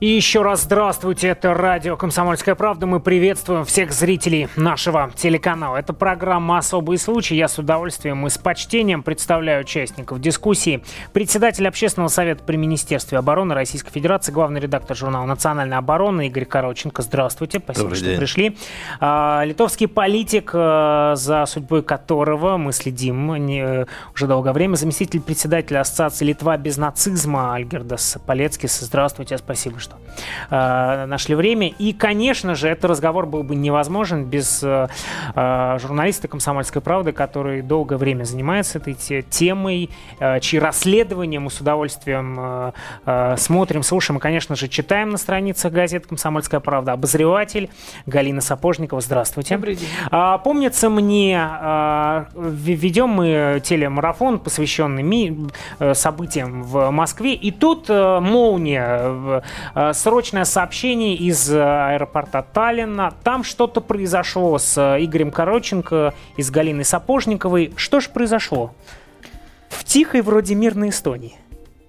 И еще раз здравствуйте, это радио «Комсомольская правда». Мы приветствуем всех зрителей нашего телеканала. Это программа «Особый случай». Я с удовольствием и с почтением представляю участников дискуссии. Председатель Общественного совета при Министерстве обороны Российской Федерации, главный редактор журнала «Национальная оборона» Игорь Короченко. Здравствуйте, спасибо, Добрый что день. пришли. А, Литовский политик, а, за судьбой которого мы следим э, уже долгое время, заместитель председателя Ассоциации «Литва без нацизма» Альгердас Полецкис. Здравствуйте, спасибо, что э, нашли время. И, конечно же, этот разговор был бы невозможен без э, э, журналиста «Комсомольской правды», который долгое время занимается этой те- темой, э, чьи расследования мы с удовольствием э, э, смотрим, слушаем и, конечно же, читаем на страницах газет «Комсомольская правда». Обозреватель Галина Сапожникова. Здравствуйте. Добрый день. А, помнится мне, а, ведем мы телемарафон, посвященный ми- э, событиям в Москве, и тут э, молния, срочное сообщение из э, аэропорта Таллина. Там что-то произошло с э, Игорем Короченко и с Галиной Сапожниковой. Что же произошло? В тихой вроде мирной Эстонии.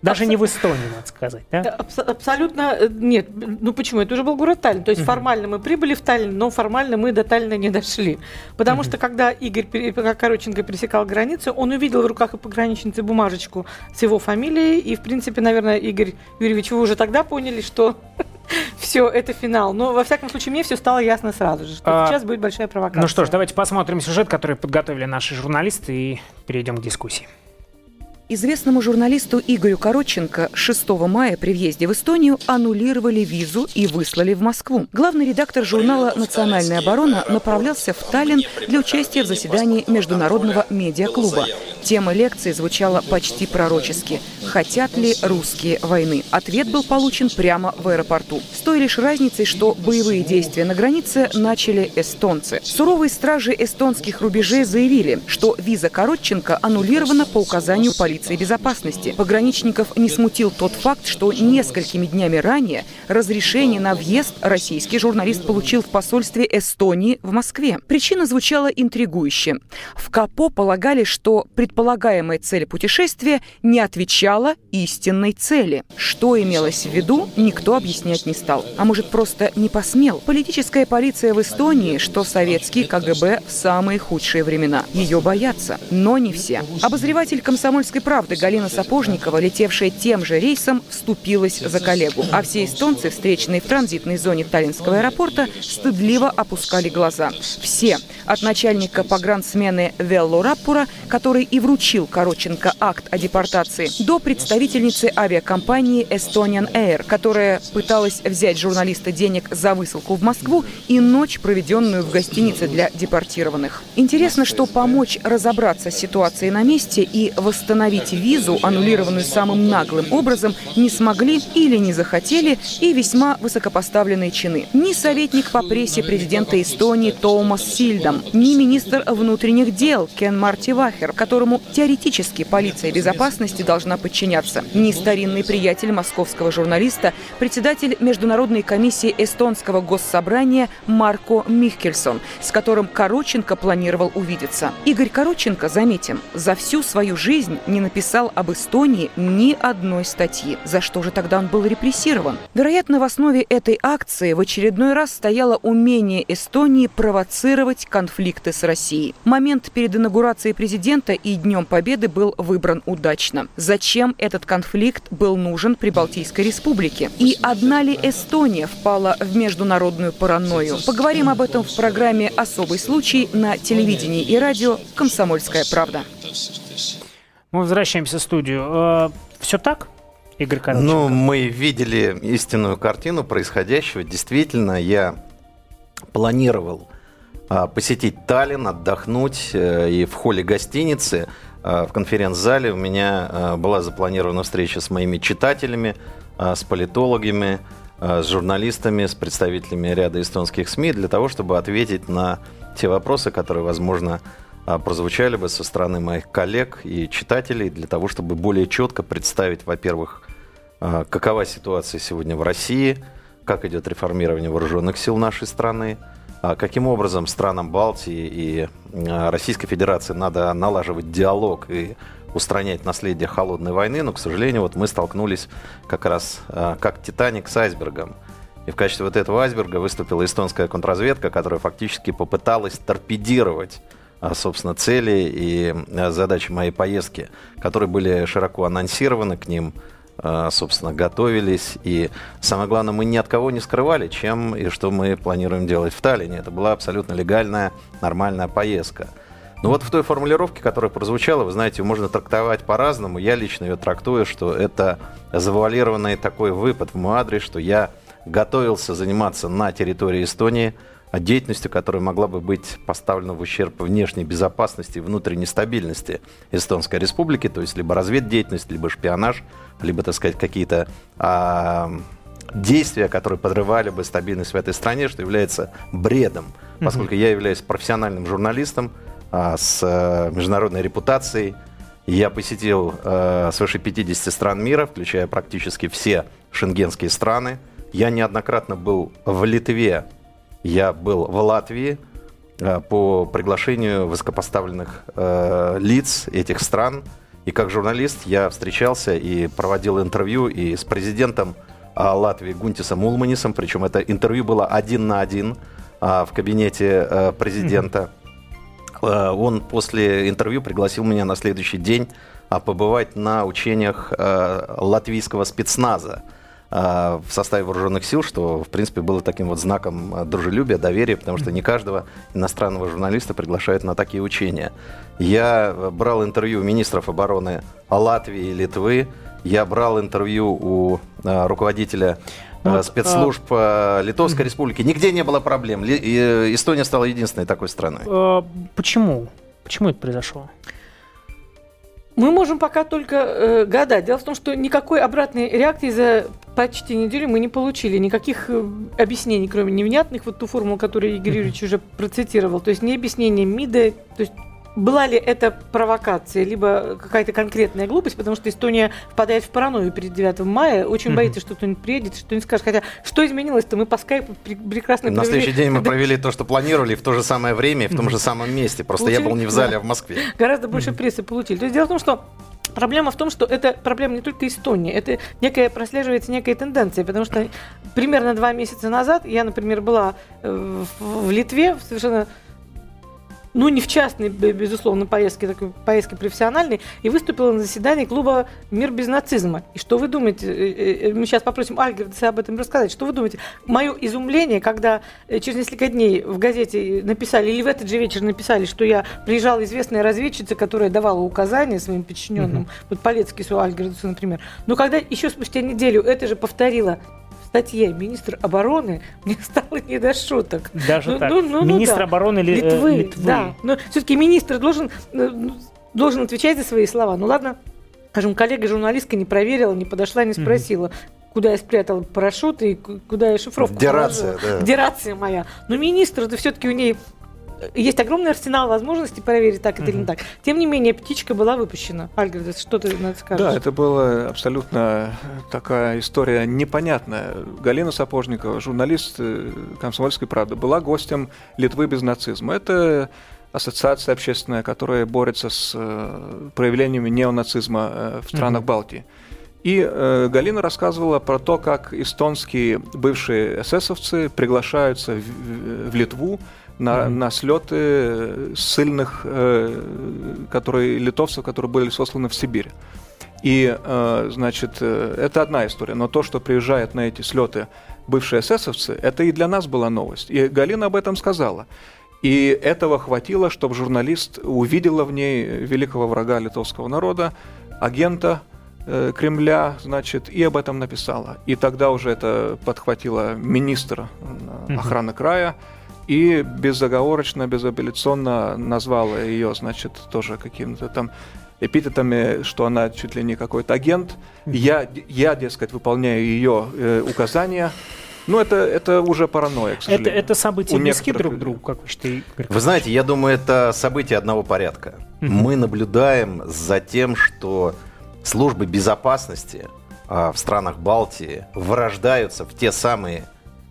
Даже не в Эстонии, надо сказать, да? Абс- абсолютно э, нет. Ну почему? Это уже был город Таллин. То есть формально мы прибыли в Таллин, но формально мы до Таллина не дошли. Потому что когда Игорь как Короченко пересекал границу, он увидел в руках у пограничницы бумажечку с его фамилией. И, в принципе, наверное, Игорь Юрьевич, вы уже тогда поняли, что все, это финал. Но, во всяком случае, мне все стало ясно сразу же, что А, сейчас будет большая провокация. Ну что ж, давайте посмотрим сюжет, который подготовили наши журналисты, и перейдем к дискуссии. Известному журналисту Игорю Коротченко 6 мая при въезде в Эстонию аннулировали визу и выслали в Москву. Главный редактор журнала «Национальная оборона» направлялся в Таллин для участия в заседании Международного медиаклуба. Тема лекции звучала почти пророчески. «Хотят ли русские войны?» Ответ был получен прямо в аэропорту. С той лишь разницей, что боевые действия на границе начали эстонцы. Суровые стражи эстонских рубежей заявили, что виза Коротченко аннулирована по указанию полиции безопасности. Пограничников не смутил тот факт, что несколькими днями ранее разрешение на въезд российский журналист получил в посольстве Эстонии в Москве. Причина звучала интригующе. В КАПО полагали, что предполагаемая цель путешествия не отвечала истинной цели. Что имелось в виду, никто объяснять не стал. А может, просто не посмел? Политическая полиция в Эстонии, что советский КГБ в самые худшие времена. Ее боятся, но не все. Обозреватель «Комсомольской правды» Галина Сапожникова, летевшая тем же рейсом, вступилась за коллегу. А все эстонцы, встреченные в транзитной зоне Таллинского аэропорта, стыдливо опускали глаза. Все. От начальника погрансмены Велло Раппура, который и вручил Короченко акт о депортации, до представительницы авиакомпании Estonian Air, которая пыталась взять журналиста денег за высылку в Москву и ночь, проведенную в гостинице для депортированных. Интересно, что помочь разобраться с ситуацией на месте и восстановить визу, аннулированную самым наглым образом, не смогли или не захотели и весьма высокопоставленные чины. Ни советник по прессе президента Эстонии Томас Сильдам, ни министр внутренних дел Кен Марти Вахер, которому теоретически полиция безопасности должна подчиняться, ни старинный приятель московского журналиста, председатель Международной комиссии эстонского госсобрания Марко Михкельсон, с которым Короченко планировал увидеться. Игорь Короченко, заметим, за всю свою жизнь не написал об Эстонии ни одной статьи. За что же тогда он был репрессирован? Вероятно, в основе этой акции в очередной раз стояло умение Эстонии провоцировать конфликты с Россией. Момент перед инаугурацией президента и Днем Победы был выбран удачно. Зачем этот конфликт был нужен Прибалтийской республике? И одна ли Эстония впала в международную паранойю? Поговорим об этом в программе «Особый случай» на телевидении и радио «Комсомольская правда». Мы возвращаемся в студию. Все так, Игорь Короченко? Ну, мы видели истинную картину происходящего. Действительно, я планировал а, посетить Таллин, отдохнуть. э, И в холле гостиницы, а, в конференц-зале у меня а, была запланирована встреча с моими читателями, с политологами, с журналистами, с представителями ряда эстонских СМИ для того, чтобы ответить на те вопросы, которые, возможно, прозвучали бы со стороны моих коллег и читателей, для того, чтобы более четко представить, во-первых, а, какова ситуация сегодня в России, как идет реформирование вооруженных сил нашей страны, а, каким образом странам Балтии и а, Российской Федерации надо налаживать диалог и устранять наследие холодной войны, но, к сожалению, вот мы столкнулись как раз а, как Титаник с айсбергом. И в качестве вот этого айсберга выступила эстонская контрразведка, которая фактически попыталась торпедировать собственно, цели и задачи моей поездки, которые были широко анонсированы к ним Э, собственно, готовились. И самое главное, мы ни от кого не скрывали, чем и что мы планируем делать в Таллине. Это была абсолютно легальная, нормальная поездка. Но вот в той формулировке, которая прозвучала, вы знаете, можно трактовать по-разному. Я лично ее трактую, что это завуалированный такой выпад в мой адрес, что я готовился заниматься на территории Эстонии – деятельностью, которая могла бы быть поставлена в ущерб внешней безопасности и внутренней стабильности Эстонской Республики, то есть либо разведдеятельность, либо шпионаж, либо, так сказать, какие-то а, действия, которые подрывали бы стабильность в этой стране, что является бредом, поскольку я являюсь профессиональным журналистом а, с а, международной репутацией. Я посетил а, свыше 50 стран мира, включая практически все шенгенские страны. Я неоднократно был в Литве, я был в Латвии э, по приглашению высокопоставленных э, лиц этих стран. И как журналист я встречался и проводил интервью и с президентом э, Латвии Гунтисом Улманисом. Причем это интервью было один на один в кабинете президента. Он после интервью пригласил меня на следующий день побывать на учениях латвийского спецназа. А, в составе вооруженных сил, что, в принципе, было таким вот знаком а, дружелюбия, доверия, потому что не каждого иностранного журналиста приглашают на такие учения. Я брал интервью министров обороны Латвии и Литвы, я брал интервью у а, руководителя ну, спецслужб а... Литовской Республики. Нигде не было проблем. Эстония стала единственной такой страной. Почему? Почему это произошло? Мы можем пока только э, гадать. Дело в том, что никакой обратной реакции за почти неделю мы не получили. Никаких э, объяснений, кроме невнятных, вот ту формулу, которую Игорь Юрьевич уже процитировал. То есть не объяснение МИДа, то есть была ли это провокация, либо какая-то конкретная глупость, потому что Эстония впадает в паранойю перед 9 мая, очень боится, что кто-нибудь приедет, что-нибудь скажет. Хотя, что изменилось-то? Мы по скайпу прекрасно На следующий день мы провели то, что планировали, в то же самое время и в том же самом месте. Просто получили, я был не в зале, а в Москве. Гораздо больше прессы получили. То есть дело в том, что Проблема в том, что это проблема не только Эстонии, это некая, прослеживается некая тенденция, потому что примерно два месяца назад я, например, была э, в, в Литве в совершенно ну, не в частной, безусловно, поездке, такой поездке профессиональной, и выступила на заседании клуба «Мир без нацизма». И что вы думаете? Э, э, э, мы сейчас попросим Альгердса об этом рассказать. Что вы думаете? Мое изумление, когда через несколько дней в газете написали, или в этот же вечер написали, что я приезжала известная разведчица, которая давала указания своим подчиненным, mm-hmm. вот Полецкий у Альгердса, например. Но когда еще спустя неделю это же повторила статье министр обороны, мне стало не до шуток. Даже ну, так? Ну, ну, министр ну, да. обороны Ли, Литвы, Литвы. Да, но все-таки министр должен, э, ну, должен отвечать за свои слова. Ну ладно, скажем, коллега-журналистка не проверила, не подошла, не спросила. Mm-hmm куда я спрятала парашют и куда я шифровку Где рация, да. Где рация моя. Но министр, это все-таки у ней есть огромный арсенал возможностей проверить, так это или не так. Тем не менее, птичка была выпущена. Альгерд, что ты на это скажешь? Да, это была абсолютно такая история непонятная. Галина Сапожникова, журналист э, «Комсомольской правды», была гостем Литвы без нацизма. Это ассоциация общественная, которая борется с э, проявлениями неонацизма э, в странах mm-hmm. Балтии. И э, Галина рассказывала про то, как эстонские бывшие эсэсовцы приглашаются в, в Литву на, mm-hmm. на слеты ссыльных, э, которые, литовцев, которые были сосланы в Сибирь. И, э, значит, э, это одна история. Но то, что приезжают на эти слеты бывшие эсэсовцы, это и для нас была новость. И Галина об этом сказала. И этого хватило, чтобы журналист увидела в ней великого врага литовского народа, агента э, Кремля, значит, и об этом написала. И тогда уже это подхватила министр э, охраны края, и безоговорочно, безапелляционно назвала ее, значит, тоже каким-то там эпитетами, что она чуть ли не какой-то агент. Я, я, дескать, выполняю ее э, указания. Ну, это, это уже паранойя, к сожалению. Это, это события близки друг к другу, как вы считаете? Вы знаете, я думаю, это события одного порядка. Мы наблюдаем за тем, что службы безопасности а, в странах Балтии вырождаются в те самые э,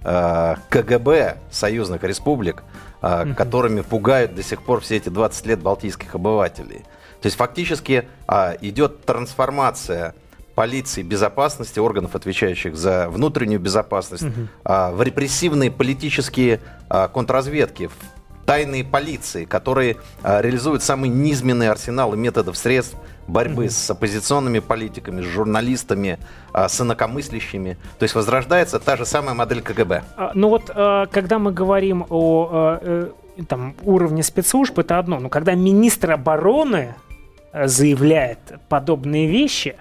КГБ союзных республик, э, которыми пугают до сих пор все эти 20 лет балтийских обывателей. То есть фактически э, идет трансформация полиции, безопасности, органов, отвечающих за внутреннюю безопасность, в репрессивные политические контрразведки, в тайные полиции, которые а, реализуют самые низменные арсеналы методов средств борьбы с оппозиционными политиками, с журналистами, а, с инакомыслящими. То есть возрождается та же самая модель КГБ. А, Ну вот, э, когда мы говорим о э, там, уровне спецслужб, это одно. Но когда министр обороны э, заявляет подобные вещи,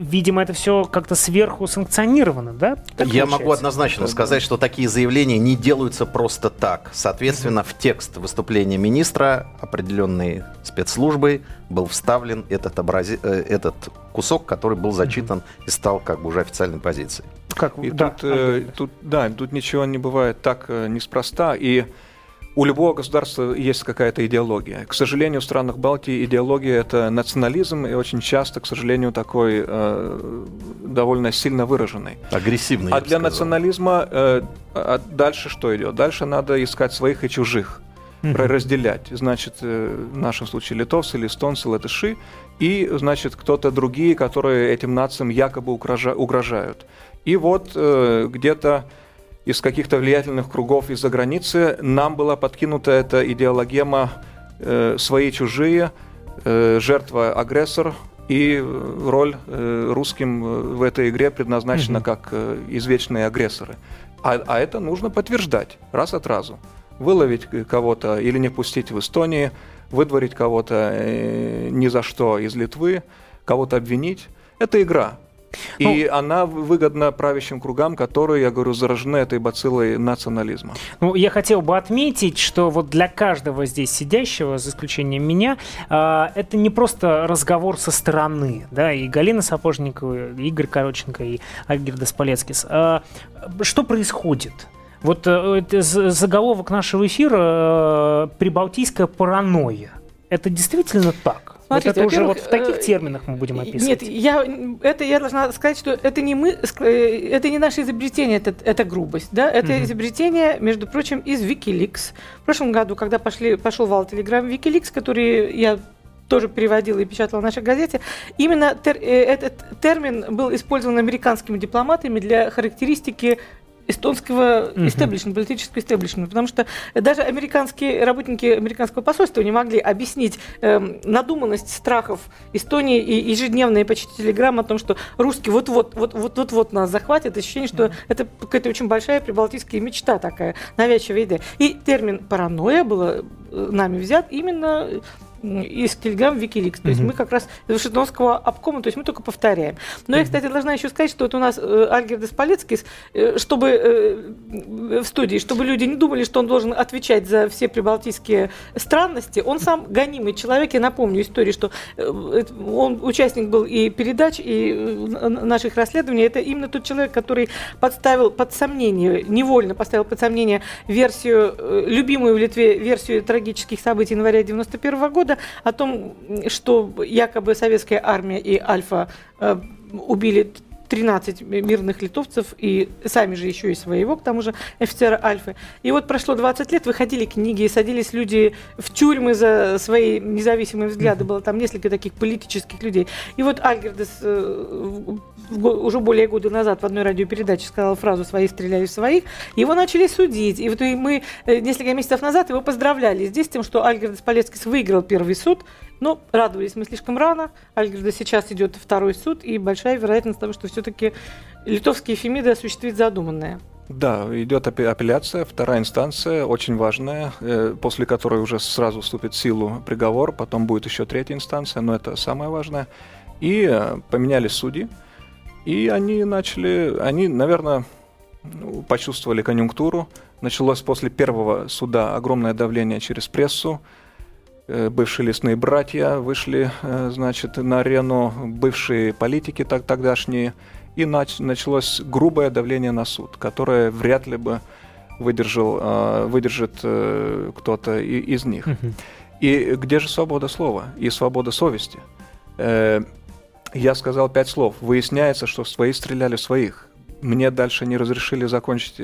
видимо, это все как-то сверху санкционировано, да? Так Я получается? могу однозначно сказать, что такие заявления не делаются просто так. Соответственно, в текст выступления министра определенной спецслужбой был вставлен этот, образи- э, этот кусок, который был зачитан и стал как бы уже официальной позицией. Как, И да, тут, э, тут, да, тут ничего не бывает так э, неспроста. И у любого государства есть какая-то идеология. К сожалению, в странах Балтии идеология это национализм, и очень часто, к сожалению, такой э, довольно сильно выраженный. Агрессивный. я А бы для сказал. национализма э, а дальше что идет? Дальше надо искать своих и чужих, про- разделять. Значит, э, в нашем случае литовцы или эстонцы, латыши, и, значит, кто-то другие, которые этим нациям якобы угрожа- угрожают. И вот э, где-то из каких-то влиятельных кругов из-за границы нам была подкинута эта идеологема э, «свои-чужие», э, «жертва-агрессор», и э, роль э, русским э, в этой игре предназначена как э, извечные агрессоры. А, а это нужно подтверждать раз от разу. Выловить э, кого-то или не пустить в Эстонии, выдворить кого-то э, ни за что из Литвы, кого-то обвинить. Это игра. И она выгодна правящим кругам, которые, я говорю, заражены этой бациллой национализма. Ну, я хотел бы отметить, что вот для каждого здесь сидящего, за исключением меня, а, это не просто разговор со стороны, да, и Галина Сапожникова, и Игорь Короченко, и Альгердас Полецкис. А, Что происходит? Вот э, заголовок нашего эфира э, «Прибалтийская паранойя». Это действительно так? Смотрите, вот это уже вот в таких э, терминах мы будем описывать. Нет, я, это я должна сказать, что это не мы, э, это не наше изобретение, это, это грубость, да, это изобретение, между прочим, из Wikileaks. В прошлом году, когда пошли, пошел вал телеграм Wikileaks, который я тоже переводила и печатала в нашей газете, именно тер- э, этот термин был использован американскими дипломатами для характеристики эстонского истеблишмента, политического истеблишмента, потому что даже американские работники американского посольства не могли объяснить эм, надуманность страхов Эстонии и ежедневные почти телеграммы о том, что русские вот-вот, вот-вот, вот нас захватят, ощущение, что это какая-то очень большая прибалтийская мечта такая, навязчивая идея. И термин паранойя было э, нами взят именно из Телеграм Викиликс. То есть мы как раз из Вашингтонского обкома, то есть мы только повторяем. Но я, кстати, должна еще сказать, что вот у нас э, Альгердес Полецкис, э, чтобы э, в студии, чтобы люди не думали, что он должен отвечать за все прибалтийские странности, он сам гонимый человек. Я напомню историю, что это- он участник был и передач, и наших расследований. Это именно тот человек, который подставил под сомнение, невольно поставил под сомнение версию, любимую в Литве версию трагических событий января 91 года о том, что якобы советская армия и Альфа э, убили 13 мирных литовцев и сами же еще и своего, к тому же офицера Альфы. И вот прошло 20 лет, выходили книги, садились люди в тюрьмы за свои независимые взгляды. Было там несколько таких политических людей. И вот Альгердес э, уже более года назад в одной радиопередаче сказал фразу «свои стреляли в своих», его начали судить. И вот и мы э, несколько месяцев назад его поздравляли здесь с тем, что Альгердес Полецкис выиграл первый суд, но радовались мы слишком рано. Альгерда сейчас идет второй суд, и большая вероятность того, что все-таки литовские Фемиды осуществит задуманное. Да, идет апе- апелляция, вторая инстанция, очень важная, э, после которой уже сразу вступит в силу приговор, потом будет еще третья инстанция, но это самое важное. И э, поменялись судьи, и они начали, они, наверное, ну, почувствовали конъюнктуру. Началось после первого суда огромное давление через прессу. Э, Бывшие лесные братья вышли, э, значит, на арену, бывшие политики так тогдашние, и нач- началось грубое давление на суд, которое вряд ли бы выдержал, э, выдержит кто-то из них. И где же свобода слова и свобода совести? Я сказал пять слов. Выясняется, что свои стреляли в своих. мне дальше не разрешили закончить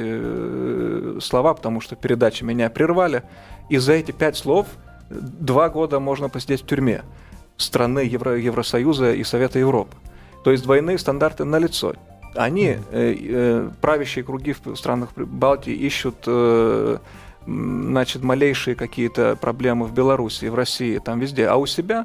слова, потому что передачи меня прервали. И за эти пять слов два года можно посидеть в тюрьме страны Евро, Евросоюза и Совета Европы. То есть двойные стандарты налицо. Они, э, э, правящие круги в странах Балтии, ищут э, значит, малейшие какие-то проблемы в Беларуси, в России, там везде, а у себя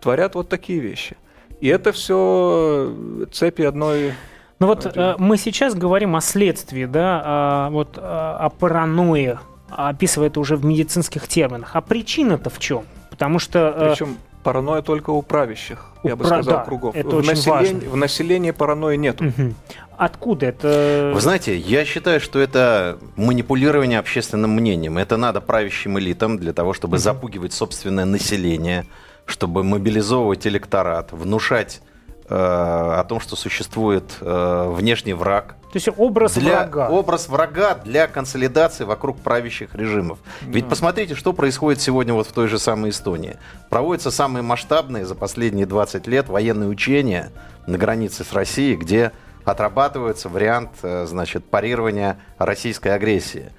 творят вот такие вещи. И это все цепи одной ну вот э, мы сейчас говорим о следствии, да, а, вот о паранойе, описывая это уже в медицинских терминах. А причина-то в чем? Потому что... Э, Причем паранойя только у правящих, у я бы сказал, да, кругов. Это в, очень населении, важно. в населении паранойи нет. Угу. Откуда это? Вы знаете, я считаю, что это манипулирование общественным мнением. Это надо правящим элитам для того, чтобы угу. запугивать собственное население, чтобы мобилизовывать электорат, внушать о том, что существует э, внешний враг. То есть образ для, врага. Образ врага для консолидации вокруг правящих режимов. Да. Ведь посмотрите, что происходит сегодня вот в той же самой Эстонии. Проводятся самые масштабные за последние 20 лет военные учения на границе с Россией, где отрабатывается вариант, э, значит, парирования российской агрессии.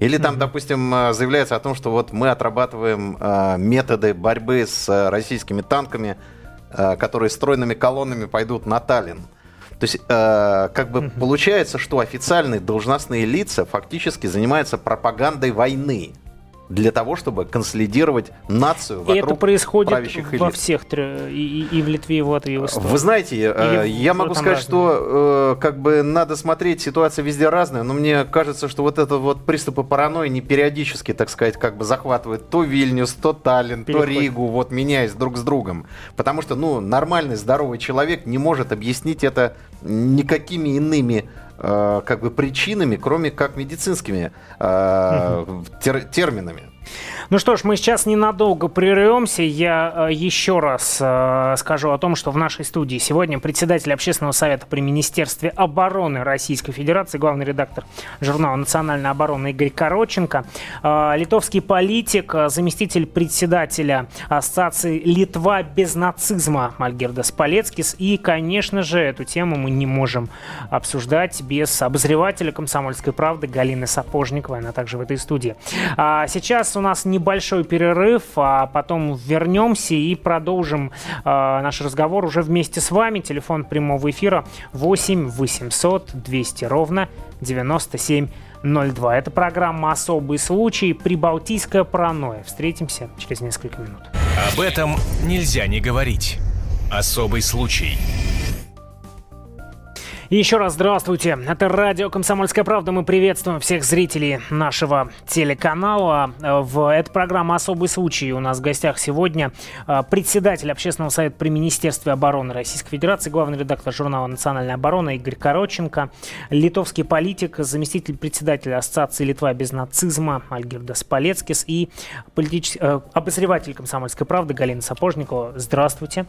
Или там, mm-hmm. допустим, э, заявляется о том, что вот мы отрабатываем э, методы борьбы с российскими танками, которые стройными колоннами пойдут на Таллин. То есть, как бы получается, что официальные должностные лица фактически занимаются пропагандой войны для того, чтобы консолидировать нацию вокруг И это происходит правящих элит. во всех, и, и в Литве, и в Латвии, и в Вы знаете, Или я могу сказать, разные. что э, как бы надо смотреть, ситуация везде разная, но мне кажется, что вот это вот приступы паранойи не периодически, так сказать, как бы захватывают то Вильнюс, то Таллин, то Ригу, вот меняясь друг с другом. Потому что, ну, нормальный, здоровый человек не может объяснить это никакими иными Э, как бы причинами, кроме как медицинскими э, тер, терминами. Ну что ж, мы сейчас ненадолго прервемся. Я э, еще раз э, скажу о том, что в нашей студии сегодня председатель общественного совета при Министерстве обороны Российской Федерации, главный редактор журнала «Национальная оборона» Игорь Короченко, э, литовский политик, заместитель председателя Ассоциации «Литва без нацизма» Альгердас Палецкис. И, конечно же, эту тему мы не можем обсуждать без обозревателя «Комсомольской правды» Галины Сапожниковой. Она также в этой студии. А сейчас у нас небольшой перерыв, а потом вернемся и продолжим э, наш разговор уже вместе с вами. Телефон прямого эфира 8 800 200 ровно 9702. Это программа «Особый случай. Прибалтийская паранойя». Встретимся через несколько минут. Об этом нельзя не говорить. Особый случай. Еще раз здравствуйте. Это радио «Комсомольская правда». Мы приветствуем всех зрителей нашего телеканала. В этой программе «Особый случай». У нас в гостях сегодня а, председатель Общественного совета при Министерстве обороны Российской Федерации, главный редактор журнала «Национальная оборона» Игорь Короченко, литовский политик, заместитель председателя Ассоциации «Литва без нацизма» Альгирдас Палецкис и политич... Э, обозреватель «Комсомольской правды» Галина Сапожникова. Здравствуйте.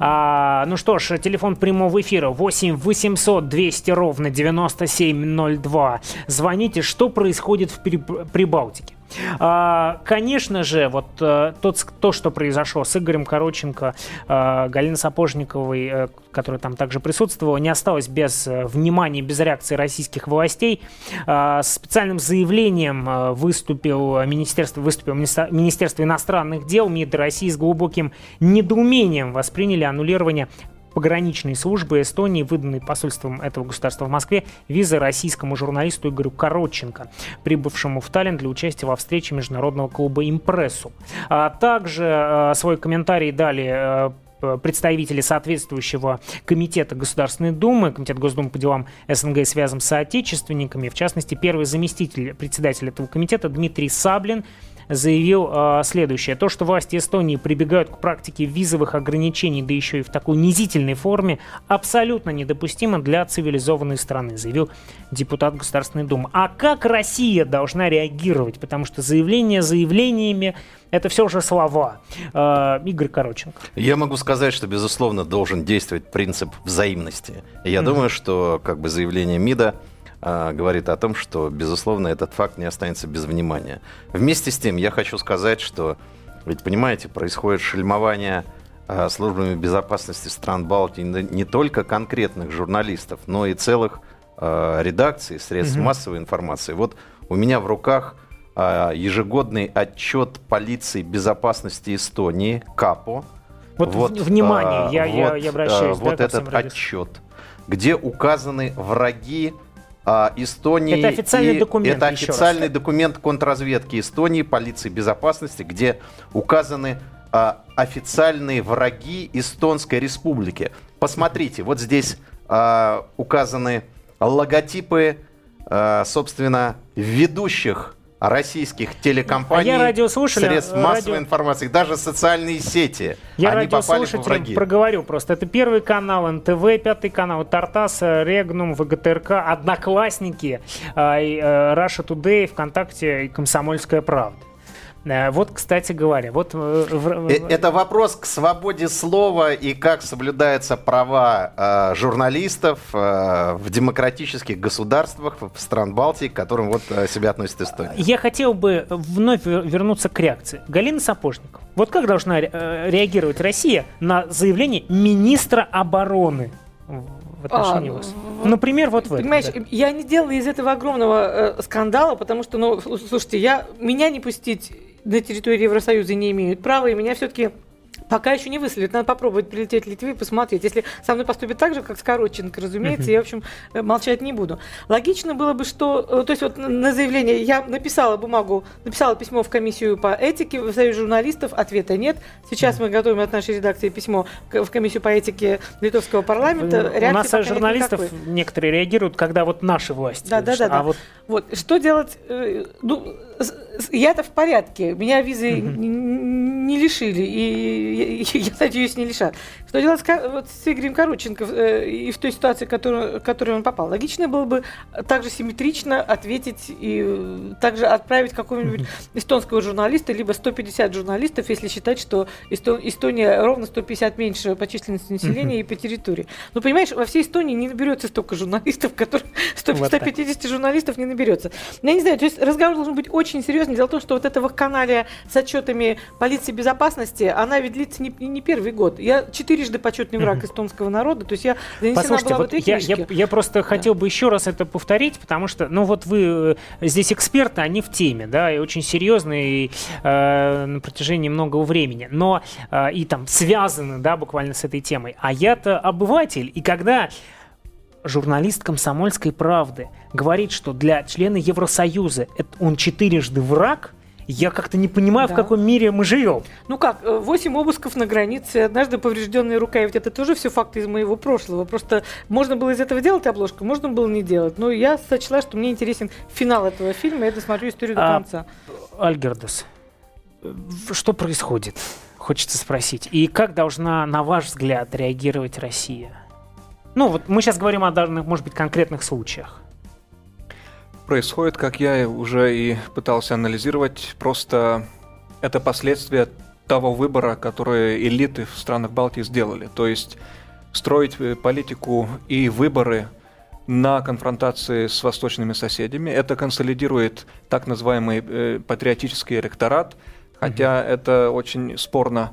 А, ну что ж, телефон прямого эфира 8 800 200 ровно 9702. Звоните, что происходит в Прибалтике. А, конечно же, вот э, тот, то, что произошло с Игорем Короченко, э, Галиной Сапожниковой, э, которая там также присутствовала, не осталось без внимания, без реакции российских властей. А, с специальным заявлением выступил Министерство, выступил Министерство иностранных дел МИД России с глубоким недоумением восприняли аннулирование пограничной службы Эстонии, выданной посольством этого государства в Москве, визы российскому журналисту Игорю Коротченко, прибывшему в Таллин для участия во встрече международного клуба «Импрессу». А также а, свой комментарий дали а, представители соответствующего комитета Государственной Думы, Комитет Госдумы по делам СНГ связан с соотечественниками. В частности, первый заместитель председателя этого комитета Дмитрий Саблин заявил э, следующее. То, что власти Эстонии прибегают к практике визовых ограничений, да еще и в такой унизительной форме, абсолютно недопустимо для цивилизованной страны, заявил депутат Государственной Думы. А как Россия должна реагировать? Потому что заявления заявлениями это все уже слова. Э, Игорь Короченко. Я могу сказать, что, безусловно, должен действовать принцип взаимности. Я mm-hmm. думаю, что как бы заявление МИДа говорит о том, что, безусловно, этот факт не останется без внимания. Вместе с тем, я хочу сказать, что, ведь, понимаете, происходит шельмование а, службами безопасности стран Балтии не только конкретных журналистов, но и целых э, редакций, средств Мгм. массовой информации. Вот у меня в руках ежегодный отчет полиции безопасности Эстонии КАПО. Вот, в- внимание, а, я, вот, я обращаюсь а, да, вот этот отчет, где указаны враги а, Эстонии. Это официальный и документ, Это еще раз. официальный документ контрразведки Эстонии, полиции безопасности, где указаны а, официальные враги Эстонской Республики. Посмотрите, вот здесь а, указаны логотипы, а, собственно, ведущих российских телекомпаний, А я радиослушателя, средств радио- массовой информации, даже социальные сети. Я они попали в радиослушателям враги. проговорю просто. Это первый канал НТВ, пятый канал Тартас, Регнум, ВГТРК, Одноклассники, а, э, Раша Тудей, ВКонтакте и Комсомольская правда. Э, Вот, кстати говоря, вот... э, в- Э, Это вопрос к свободе слова и как соблюдаются права э, журналистов э, в демократических государствах в стран Балтии, к которым вот э, себя относит Эстония. Я хотел бы вновь вер- вернуться к реакции. Галина Сапожникова. Вот как должна ре- реагировать Россия на заявление министра обороны в отношении А, вас? в- Например, вот в этом. Понимаешь, да. я не делала из этого огромного э, скандала, потому что, ну, слушайте, я, меня не пустить на территорию Евросоюза не имеют права, и меня все-таки пока еще не выселят. Надо попробовать прилететь в Литве и посмотреть. Если со мной поступят так же, как с Коротченко, разумеется, я, в общем, э, молчать не буду. Логично было бы, что... э, То есть вот на заявление я написала бумагу, написала письмо в комиссию по этике, в Союз журналистов, ответа нет. Сейчас мы готовим от нашей редакции письмо в комиссию по этике литовского парламента. У Реакции нас пока нет журналистов никакой. некоторые реагируют, когда вот наши власти. Да, да, да, А да. вот Вот, что делать? э, Ну, я-то в порядке, меня визы не лишили, и я, я надеюсь, не лишат. С, Ка- вот, с Игорем Короченко э, и в той ситуации, в которую, в которую он попал? Логично было бы также симметрично ответить и э, также отправить какого-нибудь эстонского журналиста, либо 150 журналистов, если считать, что Эсто- Эстония ровно 150 меньше по численности населения и по территории. Ну, понимаешь, во всей Эстонии не наберется столько журналистов, которые 100 Вот так. 150 журналистов не наберется. Я не знаю, то есть разговор должен быть очень серьезный. Дело в том, что вот эта вакханалия с отчетами полиции безопасности, она ведь длится не, не первый год. Я четырежды почетный враг эстонского народа, то есть я занесена Послушайте, была в вот этой я, я, книжке. я просто хотел бы еще раз это повторить, потому что, ну вот вы э, здесь эксперты, они в теме, да, и очень серьезные и, э, на протяжении многого времени, но э, и там связаны, да, буквально с этой темой. А я-то обыватель, и когда журналист «Комсомольской правды» говорит, что для члена Евросоюза он четырежды враг, я как-то не понимаю, в Да. каком мире мы живем. Ну как, э, восемь обысков на границе, однажды поврежденная рука, и ведь это тоже все факты из моего прошлого. Просто можно было из этого делать обложку, можно было не делать. Но я сочла, что мне интересен финал этого фильма, я досмотрю историю до А, конца. Альгердес, э, что происходит? Хочется спросить. И как должна, на ваш взгляд, реагировать Россия? Ну, вот мы сейчас говорим о данных, может быть, конкретных случаях. Происходит, как я уже и пытался анализировать, просто это последствия того выбора, который элиты в странах Балтии сделали. То есть строить э, политику и выборы на конфронтации с восточными соседями. Это консолидирует так называемый э, патриотический электорат, хотя это очень спорно.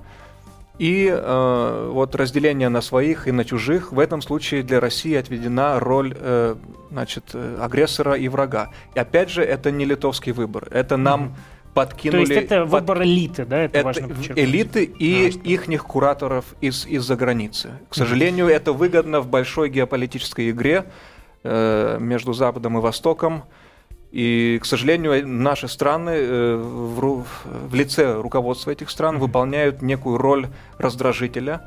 И э, вот разделение на своих и на чужих в этом случае для России отведена роль э, значит, э, агрессора и врага. И опять же, это не литовский выбор. Это нам подкинули... То есть это под- выбор элиты, да? Это, это важно подчеркнуть. элиты и А, что- ихних кураторов из, из-за границы. К сожалению, это выгодно в большой геополитической игре э, между Западом и Востоком. И, к сожалению, наши страны э, в, в лице руководства этих стран выполняют некую роль раздражителя,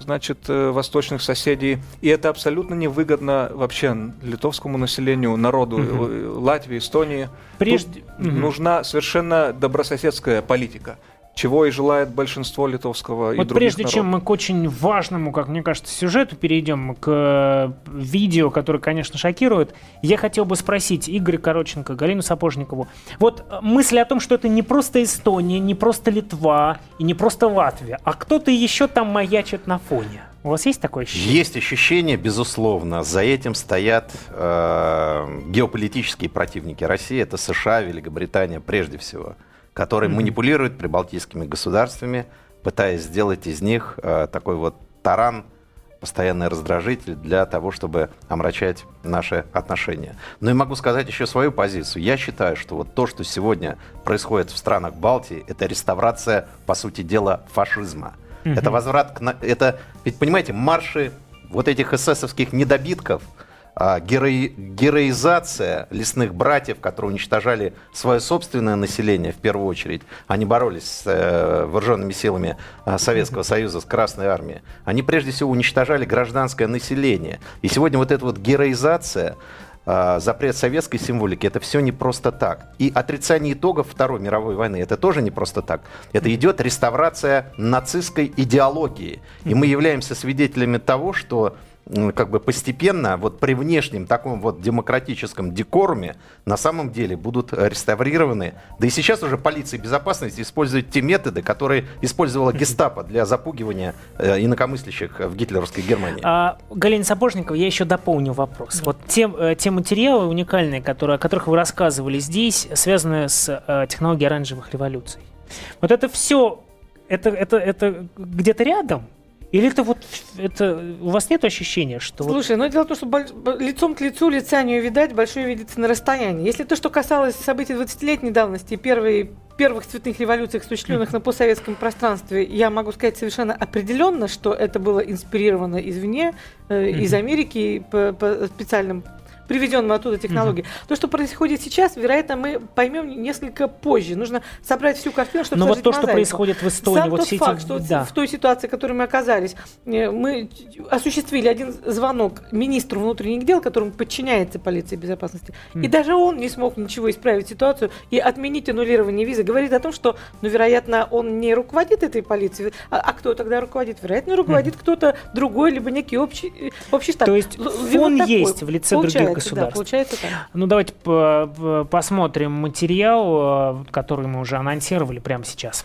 значит, э, восточных соседей. И это абсолютно невыгодно вообще литовскому населению, народу э, Латвии, Эстонии. Прежде- Тут Мгм. нужна совершенно добрососедская политика, чего и желает большинство литовского и Вот других прежде чем народов. мы к очень важному, как мне кажется, сюжету перейдем, к э, видео, которое, конечно, шокирует, я хотел бы спросить Игоря Короченко, Галину Сапожникову. Вот э, мысль о том, что это не просто Эстония, не просто Литва и не просто Латвия, а кто-то еще там маячит на фоне. У вас есть такое ощущение? Есть ощущение, безусловно. За этим стоят э, геополитические противники России. Это США, Великобритания прежде всего, которые манипулируют прибалтийскими государствами, пытаясь сделать из них э, такой вот таран постоянный раздражитель для того, чтобы омрачать наши отношения. Но и могу сказать еще свою позицию. Я считаю, что вот то, что сегодня происходит в странах Балтии, это реставрация, по сути дела, фашизма. Угу. Это возврат к... Это, ведь, понимаете, марши вот этих эсэсовских недобитков – герои, героизация лесных братьев, которые уничтожали свое собственное население в первую очередь. Они боролись с э, вооруженными силами э, Советского Союза, с Красной Армией. Они прежде всего уничтожали гражданское население. И сегодня вот эта вот героизация, э, запрет советской символики, это все не просто так. И отрицание итогов Второй мировой войны, это тоже не просто так. Это идет реставрация нацистской идеологии. И мы являемся свидетелями того, что как бы постепенно вот при внешнем таком вот демократическом декоруме на самом деле будут реставрированы. Да и сейчас уже полиция безопасности использует те методы, которые использовала гестапо для запугивания э, инакомыслящих в гитлеровской Германии. А, Галина Сапожникова, я еще дополню вопрос. Вот те, э, те материалы уникальные, которые, о которых вы рассказывали здесь, связаны с э, технологией оранжевых революций. Вот это все, это, это, это где-то рядом? Или это вот это у вас нет ощущения, что Слушай, вот... ну дело в том, что больш... лицом к лицу лица не увидать, большое видится на расстоянии. Если то, что касалось событий 20-летней давности, первой первых цветных революций, осуществленных на постсоветском пространстве, я могу сказать совершенно определенно, что это было инспирировано извне, э, из Америки по, по специальным привезенным оттуда технологии. Угу. То, что происходит сейчас, вероятно, мы поймем несколько позже. Нужно собрать всю картину, чтобы Но вот то, мозаику. что происходит в Эстонии, Сам вот тот все факт, эти... что да. в той ситуации, в которой мы оказались, э, мы осуществили один звонок министру внутренних дел, которому подчиняется полиция безопасности, mm. и даже он не смог ничего исправить ситуацию и отменить аннулирование визы. Говорит о том, что, ну, вероятно, он не руководит этой полицией, а, а кто тогда руководит? Вероятно, руководит mm. кто-то другой, либо некий общий, э, общий штаб. То есть фон вот есть в лице других государств. Да, получается так. Ну, давайте посмотрим материал, э, который мы уже анонсировали прямо сейчас.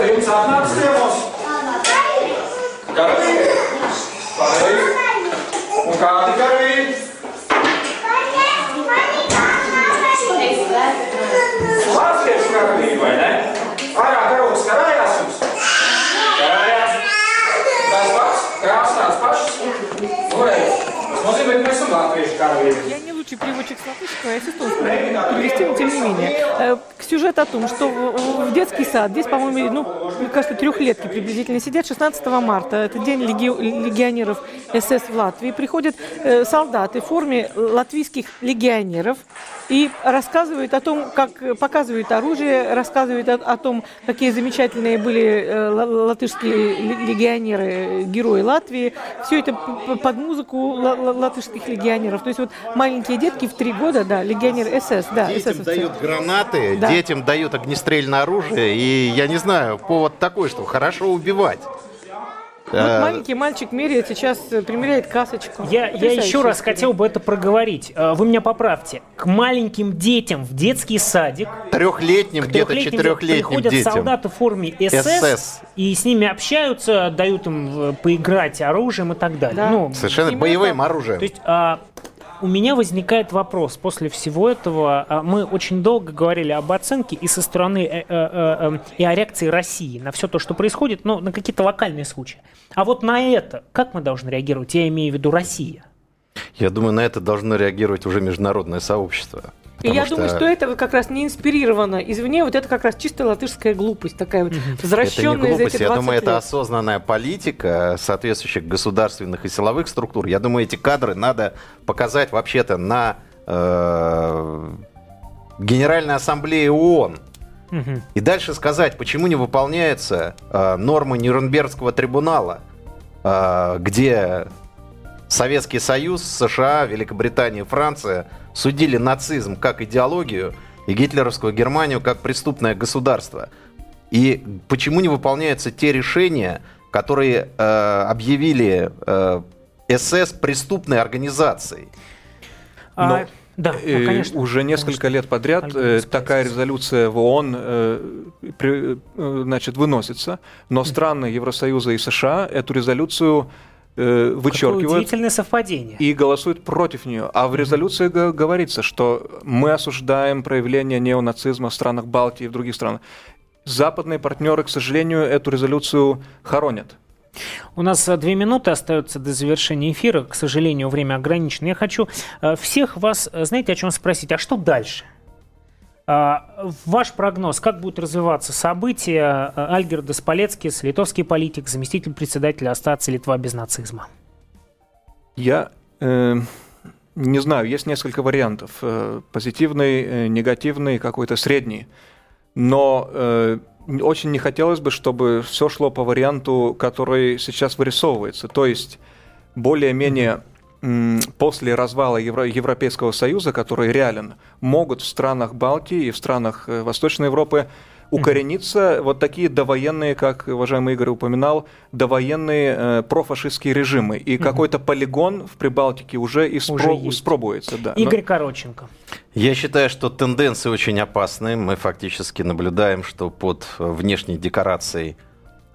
Pie jums atnāks ciemos? Karavīri? Pareizi. Un kādi karavīri? Latviešu karavīri, vai ne? Ārā karogs karājās jums? Karājās. Tas pats, krāsas tāds pašs. Nu, reiz. Tas nozīmē, ka mēs esam latviešu karavīri. Я не лучший переводчик с латышского, я с эстонского перевести, но тем не менее. Э, Сюжет о том, что в детский сад, здесь, по-моему, ну, мне кажется, трехлетки приблизительно сидят 16 марта, это день леги... легионеров СС в Латвии, приходят э, солдаты в форме латвийских легионеров и рассказывают о том, как показывают оружие, рассказывают о, о том, какие замечательные были э, латышские легионеры, герои Латвии. Все это под музыку латышских легионеров. То есть вот маленькие детки в три года, да, легионер СС, да, Детям дают гранаты, да. детям дают огнестрельное оружие, и я не знаю, повод такой, что хорошо убивать. Вот э, маленький мальчик меряет сейчас, э, примеряет касочку. Я, я еще раз хотел бы это проговорить. Э, вы меня поправьте. К маленьким детям в детский садик. Трехлетним, где-то четырехлетним приходят детям. солдаты в форме СС, СС, и с ними общаются, дают им поиграть оружием и так далее. Да. Ну, Совершенно боевым так. оружием. То есть а, у меня возникает вопрос после всего этого. А, мы очень долго говорили об оценке и со стороны э, э, э, эм, и о реакции России на все то, что происходит, но на какие-то локальные случаи. А вот на это как мы должны реагировать? Я имею в виду Россия. Я думаю, на это должно реагировать уже международное сообщество. И я что... думаю, что это как раз не инспирировано извне, вот это как раз чистая латышская глупость, такая вот возвращенная это не глупость, за эти я думаю, лет. это осознанная политика соответствующих государственных и силовых структур. Я думаю, эти кадры надо показать вообще-то на э, Генеральной Ассамблее ООН. И дальше сказать, почему не выполняются э, нормы Нюрнбергского трибунала, э, где Советский Союз, США, Великобритания, Франция судили нацизм как идеологию и гитлеровскую Германию как преступное государство. И почему не выполняются те решения, которые э, объявили э, СС преступной организацией? А, Да, э, ну, конечно, уже несколько лет подряд э, такая резолюция в ООН э, при, э, значит, выносится, но страны Евросоюза и США эту резолюцию э, Какое вычеркивают удивительное совпадение. и голосуют против нее. А в резолюции г- говорится, что мы осуждаем проявление неонацизма в странах Балтии и в других странах. Западные партнеры, к сожалению, эту резолюцию хоронят. У нас э, две минуты остается до завершения эфира. К сожалению, время ограничено. Я хочу э, всех вас, э, знаете, о чем спросить? А что дальше? А, Ваш прогноз, как будут развиваться события? Э, Альгердас Палецкис, литовский политик, заместитель председателя Ассоциации Литва без нацизма. Я э, не знаю, есть несколько вариантов. Э, позитивный, э, негативный, какой-то средний. Но э, очень не хотелось бы, чтобы все шло по варианту, который сейчас вырисовывается. То есть более-менее после развала Евро- Европейского Союза, который реален, могут в странах Балтии и в странах э, Восточной Европы укорениться вот такие довоенные, как уважаемый Игорь упоминал, довоенные э, профашистские режимы. И какой-то полигон в Прибалтике уже, и Уже есть. спробуется. Да. Но- Игорь Короченко. Я считаю, что тенденции очень опасны. Мы фактически наблюдаем, что под внешней декорацией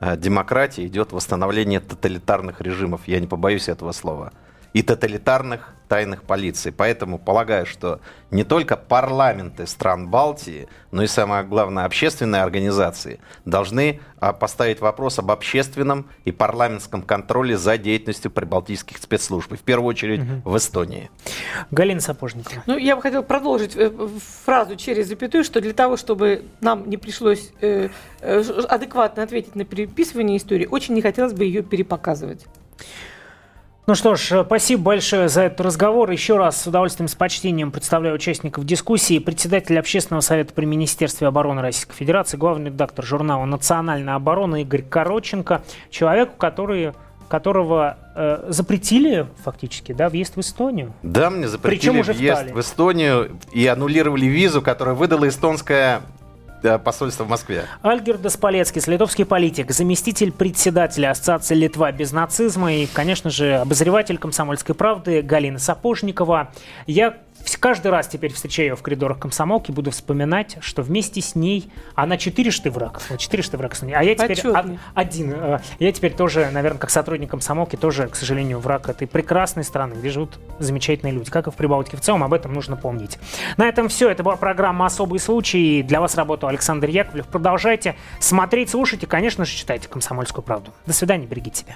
э, демократии идет восстановление тоталитарных режимов. Я не побоюсь этого слова. И тоталитарных тайных полиций. Поэтому полагаю, что не только парламенты стран Балтии, но и самое главное общественные организации должны а, поставить вопрос об общественном и парламентском контроле за деятельностью прибалтийских спецслужб. И в первую очередь в Эстонии. Галина Сапожникова. Ну, я бы хотела продолжить э, фразу через запятую, что для того, чтобы нам не пришлось э, э, адекватно ответить на переписывание истории, очень не хотелось бы ее перепоказывать. Ну что ж, э, спасибо большое за этот разговор. Еще раз с удовольствием, с почтением представляю участников дискуссии. Председатель Общественного совета при Министерстве обороны Российской Федерации, главный редактор журнала «Национальная оборона» Игорь Короченко. Человеку, который, которого э, запретили фактически да, въезд в Эстонию. Да, мне запретили Причем уже в въезд Таллин. в Эстонию и аннулировали визу, которую выдало эстонское э, посольство в Москве. Альгердас Палецкис, литовский политик, заместитель председателя Ассоциации Литва без нацизма и, конечно же, обозреватель «Комсомольской правды» Галина Сапожникова. Я каждый раз теперь встречаю ее в коридорах комсомолки, буду вспоминать, что вместе с ней она четырежды враг. Вот враг с ней. А я теперь Почетный. од- один. э, Я теперь тоже, наверное, как сотрудник комсомолки, тоже, к сожалению, враг этой прекрасной страны, где живут замечательные люди. Как и в Прибалтике в целом, об этом нужно помнить. На этом все. Это была программа «Особый случай». Для вас работал Александр Яковлев. Продолжайте смотреть, слушать и, конечно же, читайте «Комсомольскую правду». До свидания, берегите себя.